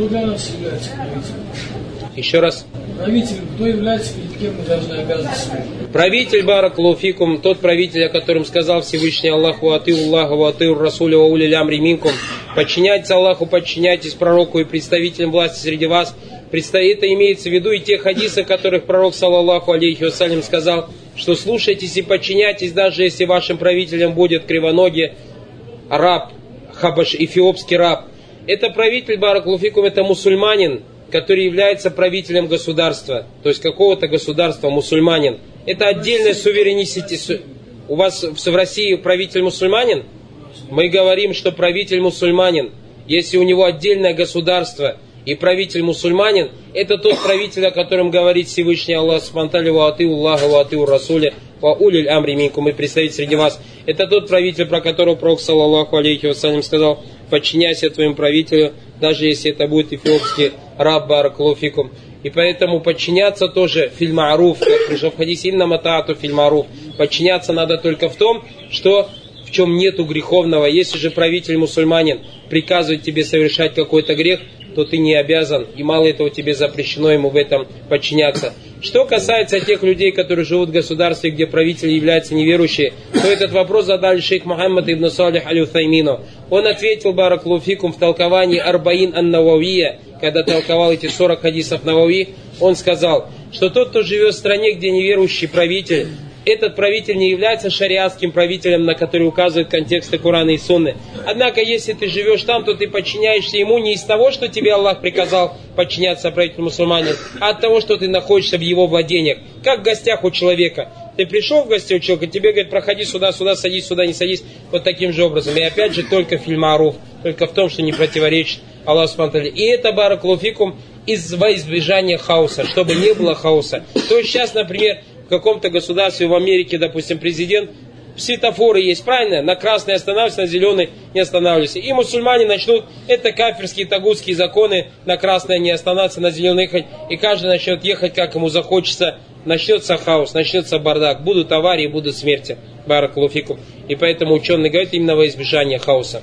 Кто для нас является правителем? Еще раз. Правителем, кто является, перед кем мы должны обязываться? Правитель Барак Луфикум, тот правитель, о котором сказал Всевышний Аллаху Аты Аллаху Аты Расуля Ули Риминкум, подчиняйтесь Аллаху, подчиняйтесь пророку и представителям власти среди вас. Это имеется в виду и те хадисы, которых пророк, саллаллаху алейхи вассалям, сказал, что слушайтесь и подчиняйтесь, даже если вашим правителем будет кривоногий раб, хабаш, эфиопский раб. Это правитель Барак Луфикум, это мусульманин, который является правителем государства, то есть какого-то государства, мусульманин. Это отдельная суверенитет. У вас в России правитель мусульманин? Мы говорим, что правитель мусульманин. Если у него отдельное государство и правитель мусульманин, это тот правитель, о котором говорит Всевышний Аллах Субтитры ва аты Аллаха ва аты Расуля ва улиль амри минкум и представить среди вас. Это тот правитель, про которого Пророк, саллаллаху алейхи вассалям, сказал, подчиняйся твоему правителю, даже если это будет эфиопский раб Баракулуфикум. И поэтому подчиняться тоже фильмаруф, как пришло в хадисе инна матаату фильмаруф. Подчиняться надо только в том, что в чем нету греховного. Если же правитель мусульманин приказывает тебе совершать какой-то грех, то ты не обязан, и мало этого тебе запрещено ему в этом подчиняться. Что касается тех людей, которые живут в государстве, где правитель является неверующим, то этот вопрос задали шейх Мухаммад ибн Салих аль Уthаймину. Он ответил Бараклуфикум в толковании Арбаин ан Нававия, когда толковал эти 40 хадисов Навави, он сказал, что тот, кто живет в стране, где неверующий правитель, этот правитель не является шариатским правителем, на который указывают контексты Корана и Сунны. Однако, если ты живешь там, то ты подчиняешься ему не из того, что тебе Аллах приказал подчиняться правителю мусульманин, а от того, что ты находишься в его владениях, как в гостях у человека. Ты пришел в гости у человека, тебе говорят, проходи сюда, сюда, садись, сюда, не садись, вот таким же образом. И опять же, только фильм Аруф, только в том, что не противоречит Аллаху Субтитры. И это баракулуфикум из во избежания хаоса, чтобы не было хаоса. То есть сейчас, например, каком-то государстве в Америке, допустим, президент, светофоры есть, правильно? На красный останавливайся, на зеленый не останавливайся. И мусульмане начнут, это кафирские, тагутские законы, на красное не останавливаться, на зеленый ехать. И каждый начнет ехать, как ему захочется. Начнется хаос, начнется бардак. Будут аварии, будут смерти. Баракулуфикум. И поэтому ученые говорят именно во избежание хаоса.